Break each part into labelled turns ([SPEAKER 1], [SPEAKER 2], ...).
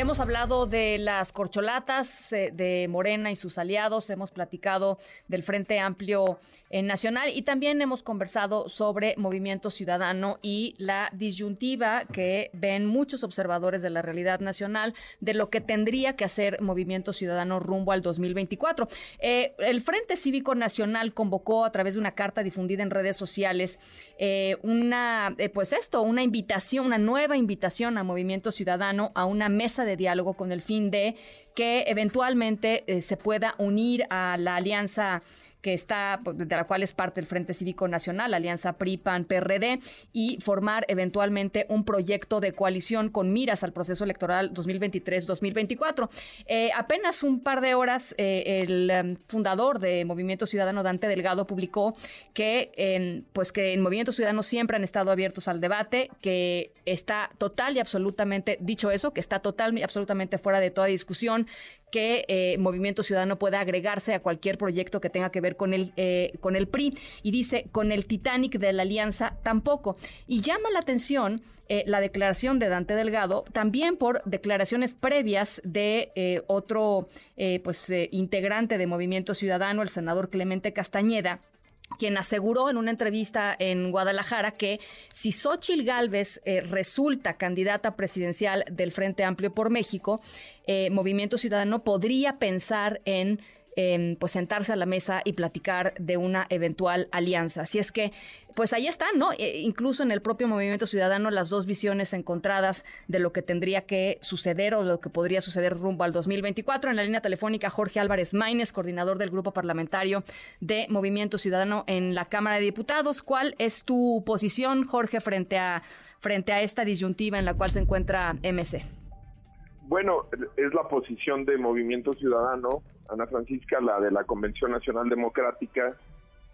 [SPEAKER 1] Hemos hablado de las corcholatas eh, de Morena y sus aliados, hemos platicado del Frente Amplio eh, Nacional y también hemos conversado sobre Movimiento Ciudadano y la disyuntiva que ven muchos observadores de la realidad nacional de lo que tendría que hacer Movimiento Ciudadano rumbo al 2024. Eh, el Frente Cívico Nacional convocó a través de una carta difundida en redes sociales una, pues esto, una invitación, una nueva invitación a Movimiento Ciudadano a una mesa de diálogo con el fin de que eventualmente eh, se pueda unir a la alianza que está, pues, de la cual es parte el Frente Cívico Nacional, Alianza PRI-PAN-PRD, y formar eventualmente un proyecto de coalición con miras al proceso electoral 2023-2024. Eh, apenas un par de horas, eh, el em, fundador de Movimiento Ciudadano, Dante Delgado, publicó que, pues que en Movimiento Ciudadano siempre han estado abiertos al debate, que está total y absolutamente, dicho eso, que está total y absolutamente fuera de toda discusión, que eh, Movimiento Ciudadano pueda agregarse a cualquier proyecto que tenga que ver con el, eh, con el PRI. Y dice, con el Titanic de la Alianza tampoco. Y llama la atención eh, la declaración de Dante Delgado, también por declaraciones previas de otro pues, integrante de Movimiento Ciudadano, el senador Clemente Castañeda, quien aseguró en una entrevista en Guadalajara que si Xochil Gálvez eh, resulta candidata presidencial del Frente Amplio por México, eh, Movimiento Ciudadano podría pensar en pues sentarse a la mesa y platicar de una eventual alianza. Así es que, pues ahí están, ¿no? E, incluso en el propio Movimiento Ciudadano, las dos visiones encontradas de lo que tendría que suceder o lo que podría suceder rumbo al 2024. En la línea telefónica, Jorge Álvarez Maínez, coordinador del grupo parlamentario de Movimiento Ciudadano en la Cámara de Diputados. ¿Cuál es tu posición, Jorge, frente a, frente a esta disyuntiva en la cual se encuentra MC?
[SPEAKER 2] Bueno, es la posición de Movimiento Ciudadano, Ana Francisca, la de la Convención Nacional Democrática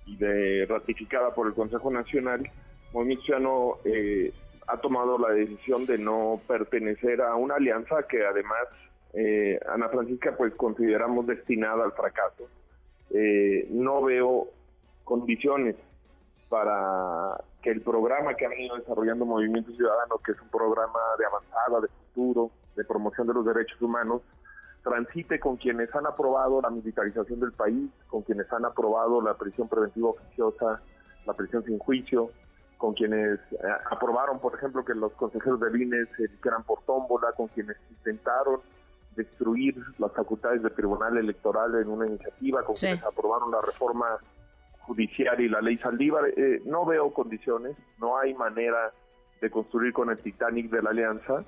[SPEAKER 2] y de ratificada por el Consejo Nacional. Movimiento Ciudadano eh, ha tomado la decisión de no pertenecer a una alianza que además, eh, Ana Francisca, pues consideramos destinada al fracaso. Eh, no veo condiciones para que el programa que ha venido desarrollando Movimiento Ciudadano, que es un programa de avanzada, de futuro, de promoción de los derechos humanos transite con quienes han aprobado la militarización del país, con quienes han aprobado la prisión preventiva oficiosa, la prisión sin juicio, con quienes eh, aprobaron, por ejemplo, que los consejeros de INE se eligieran por tómbola, con quienes intentaron destruir las facultades del Tribunal Electoral en una iniciativa, con quienes aprobaron la reforma judicial y la ley Saldívar. Eh, no veo condiciones, no hay manera de construir con el Titanic de la Alianza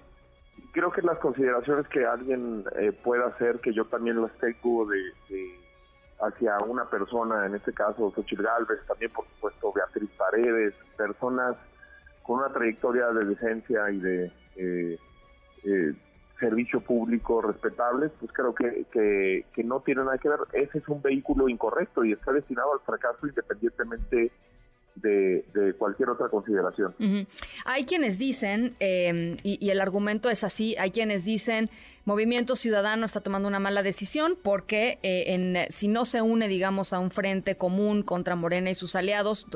[SPEAKER 2] creo que las consideraciones que alguien eh, pueda hacer, que yo también las tengo de, hacia una persona, en este caso Xochitl Galvez, también por supuesto Beatriz Paredes, personas con una trayectoria de decencia y de eh, eh, servicio público respetables, pues creo que, que, que no tiene nada que ver. Ese es un vehículo incorrecto y está destinado al fracaso independientemente de, cualquier otra consideración.
[SPEAKER 1] Hay quienes dicen, em, y, el argumento es así, hay quienes dicen, Movimiento Ciudadano está tomando una mala decisión porque eh, en, si no se une, digamos, a un frente común contra Morena y sus aliados,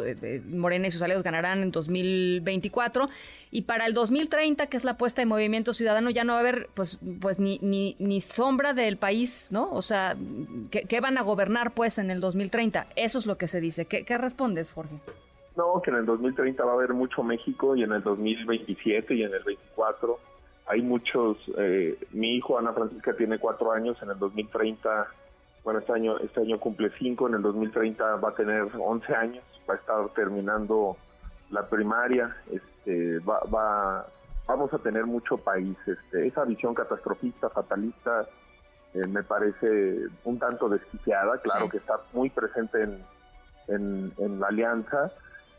[SPEAKER 1] Morena y sus aliados ganarán en 2024, y para el 2030, que es la apuesta de Movimiento Ciudadano, ya no va a haber pues, pues ni, ni, sombra del país, ¿no? O sea, ¿qué, van a gobernar pues en el 2030? Eso es lo que se dice. ¿Qué, qué respondes, Jorge?
[SPEAKER 2] No, que en el 2030 va a haber mucho México y en el 2027 y en el 24 hay muchos. Eh, mi hijo Ana Francisca tiene cuatro años, en el 2030, bueno, este año, este año cumple cinco, en el 2030 va a tener 11 años, va a estar terminando la primaria, este, va, va, vamos a tener mucho país. Este, esa visión catastrofista, fatalista, eh, me parece un tanto desquiciada, claro que está muy presente en, en, en la alianza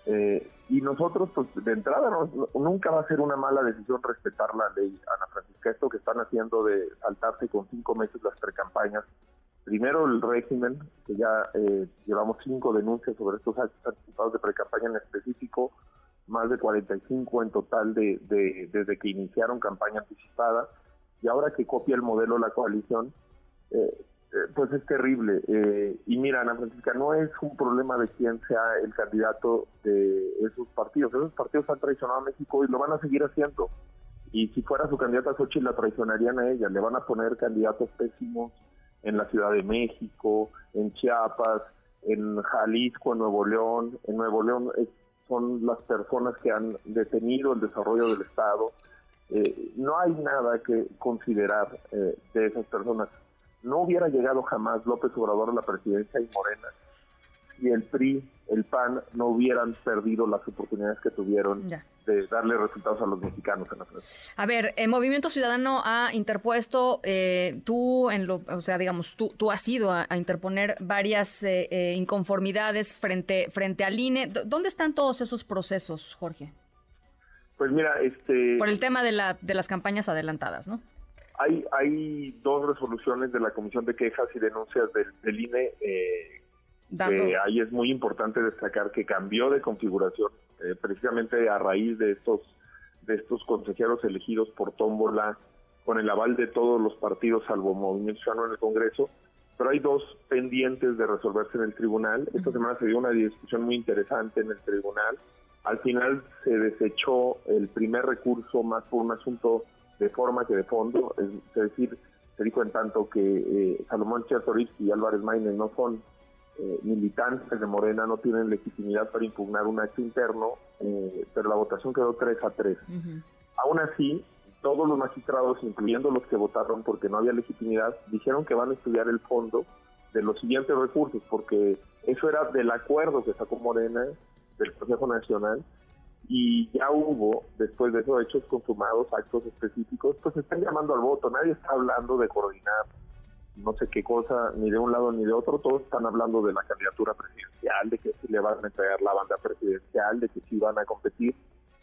[SPEAKER 2] eh, y nosotros, pues de entrada, nunca va a ser una mala decisión respetar la ley, Ana Francisca. Esto que están haciendo de saltarse con cinco meses las precampañas. Primero el régimen, que ya eh, llevamos cinco denuncias sobre estos anticipados de precampaña en específico, más de 45 en total de, desde que iniciaron campaña anticipada. Y ahora que copia el modelo la coalición, Eh, pues es terrible. Eh, y mira, Ana Francisca, no es un problema de quién sea el candidato de esos partidos. Esos partidos han traicionado a México y lo van a seguir haciendo. Y si fuera su candidata Xochitl, la traicionarían a ella. Le van a poner candidatos pésimos en la Ciudad de México, en Chiapas, en Jalisco, en Nuevo León. En Nuevo León son las personas que han detenido el desarrollo del Estado. Eh, no hay nada que considerar de esas personas no hubiera llegado jamás López Obrador a la presidencia y Morena si el PRI, el PAN no hubieran perdido las oportunidades que tuvieron de darle resultados a los mexicanos en la
[SPEAKER 1] A ver, el Movimiento Ciudadano ha interpuesto, eh, tú, en lo, o sea, digamos, tú, tú has ido a, interponer varias eh, eh, inconformidades frente, frente al INE. ¿Dónde están todos esos procesos, Jorge?
[SPEAKER 2] Pues mira, este...
[SPEAKER 1] Por el tema de, la, de las campañas adelantadas, ¿no?
[SPEAKER 2] Hay, hay dos resoluciones de la Comisión de Quejas y Denuncias del, INE. Eh, ahí es muy importante destacar que cambió de configuración eh, precisamente a raíz de estos de estos consejeros elegidos por tómbola con el aval de todos los partidos salvo Movimiento Ciudadano en el Congreso, pero hay dos pendientes de resolverse en el tribunal. Esta semana se dio una discusión muy interesante en el tribunal. Al final se desechó el primer recurso más por un asunto de forma que de fondo, es, decir, se dijo en tanto que eh, Salomón Chertorivsky y Álvarez Maínez no son eh, militantes de Morena, no tienen legitimidad para impugnar un acto interno, eh, pero la votación quedó 3 a 3. Aún así, todos los magistrados, incluyendo los que votaron porque no había legitimidad, dijeron que van a estudiar el fondo de los siguientes recursos, porque eso era del acuerdo que sacó Morena del Consejo Nacional y ya hubo, después de esos hechos consumados, actos específicos, pues están llamando al voto. Nadie está hablando de coordinar no sé qué cosa, ni de un lado ni de otro. Todos están hablando de la candidatura presidencial, de que si le van a entregar la banda presidencial, de que si van a competir.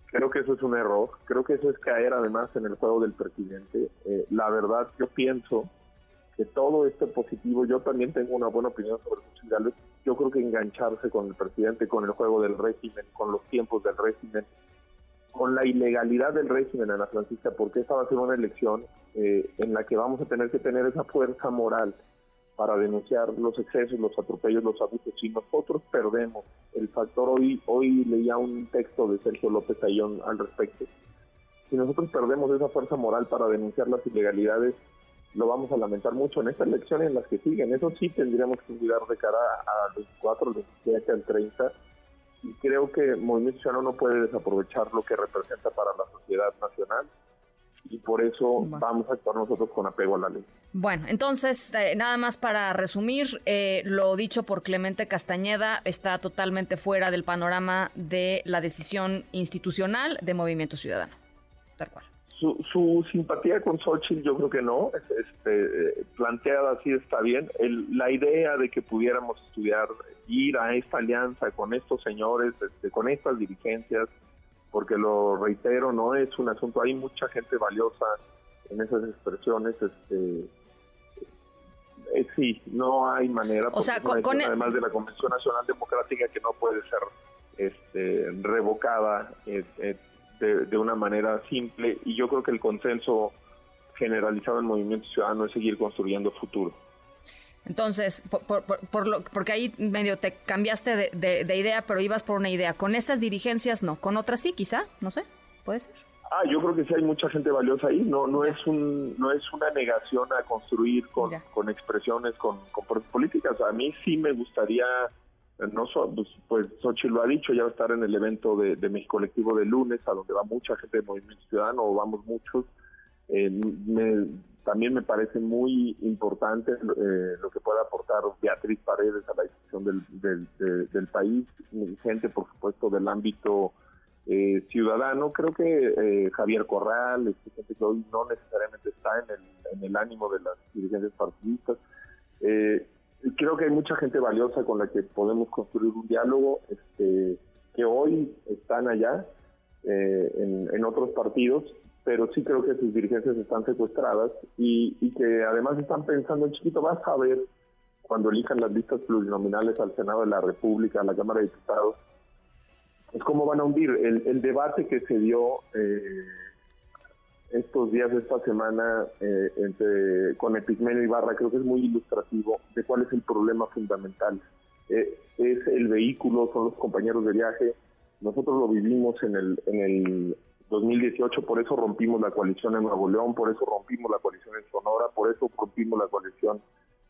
[SPEAKER 2] Creo que eso es un error. Creo que eso es caer además en el juego del presidente. Eh, la verdad, yo pienso que todo este positivo, yo también tengo una buena opinión sobre Gálvez, yo creo que engancharse con el presidente, con el juego del régimen, con los tiempos del régimen, con la ilegalidad del régimen, Ana Francisca, porque esa va a ser una elección eh, en la que vamos a tener que tener esa fuerza moral para denunciar los excesos, los atropellos, los abusos. Si nosotros perdemos el factor, hoy, hoy leía un texto de Sergio López Ayón al respecto, si nosotros perdemos esa fuerza moral para denunciar las ilegalidades, lo vamos a lamentar mucho en esta elección y en las que siguen. Eso sí tendríamos que cuidar de cara a los 4, al 27, al 30. Y creo que Movimiento Ciudadano no puede desaprovechar lo que representa para la sociedad nacional y por eso vamos a actuar nosotros con apego a la ley.
[SPEAKER 1] Bueno, entonces, eh, nada más para resumir, eh, lo dicho por Clemente Castañeda está totalmente fuera del panorama de la decisión institucional de Movimiento Ciudadano. Tal cual.
[SPEAKER 2] Su, simpatía con Xochitl yo creo que no, este, planteada así está bien. la idea de que pudiéramos estudiar, ir a esta alianza con estos señores, este, con estas dirigencias, porque lo reitero, no es un asunto, hay mucha gente valiosa en esas expresiones, este, eh, sí, no hay manera,
[SPEAKER 1] o sea,
[SPEAKER 2] con, además de la Convención Nacional Democrática que no puede ser este, revocada. Eh, eh, de, una manera simple y yo creo que el consenso generalizado en Movimiento Ciudadano es seguir construyendo futuro.
[SPEAKER 1] Entonces, por, lo, porque ahí medio te cambiaste de, idea, pero ibas por una idea. Con estas dirigencias no, con otras sí, quizá, no sé, puede ser.
[SPEAKER 2] Ah, yo creo que sí hay mucha gente valiosa ahí. No, no es un, no es una negación a construir con, con expresiones, con, con políticas. A mí sí me gustaría no pues, pues Xochitl lo ha dicho, ya va a estar en el evento de, de México Colectivo de lunes, a donde va mucha gente de Movimiento Ciudadano, o vamos muchos. Eh, también me parece muy importante eh, lo que pueda aportar Beatriz Paredes a la discusión del, del, país, gente, por supuesto, del ámbito eh, ciudadano. Creo que Javier Corral, este, gente que hoy no necesariamente está en el, en el ánimo de las dirigencias partidistas. Eh, creo que hay mucha gente valiosa con la que podemos construir un diálogo, este, que hoy están allá eh, en, otros partidos, pero sí creo que sus dirigencias están secuestradas y, que además están pensando en chiquito, vas a ver cuando elijan las listas plurinominales al Senado de la República, a la Cámara de Diputados, es cómo van a hundir. El, debate que se dio eh, estos días esta semana eh, entre, con Epigmenio Ibarra creo que es muy ilustrativo de cuál es el problema fundamental. Eh, es el vehículo, son los compañeros de viaje. Nosotros lo vivimos en el, en el 2018, por eso rompimos la coalición en Nuevo León, por eso rompimos la coalición en Sonora, por eso rompimos la coalición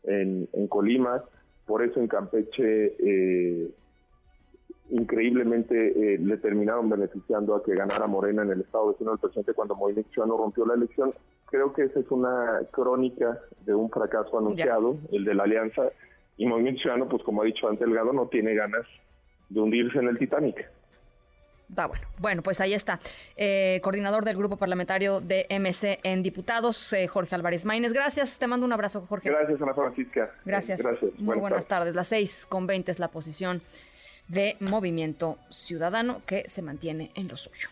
[SPEAKER 2] en, en Colima, por eso en Campeche eh, increíblemente eh, le terminaron beneficiando a que ganara Morena en el estado vecino del presidente cuando Movimiento Ciudadano rompió la elección. Creo que esa es una crónica de un fracaso anunciado, el de la alianza, y Movimiento Ciudadano, pues como ha dicho antes Delgado, no tiene ganas de hundirse en el Titanic.
[SPEAKER 1] Va bueno. Bueno, pues ahí está. Eh, coordinador del grupo parlamentario de MC en diputados, eh, Jorge Álvarez Maínez. Gracias. Te mando un abrazo, Jorge.
[SPEAKER 2] Gracias, Ana Francisca.
[SPEAKER 1] Gracias. Gracias. Muy buenas, tardes. Las seis con veinte es la posición de Movimiento Ciudadano que se mantiene en lo suyo.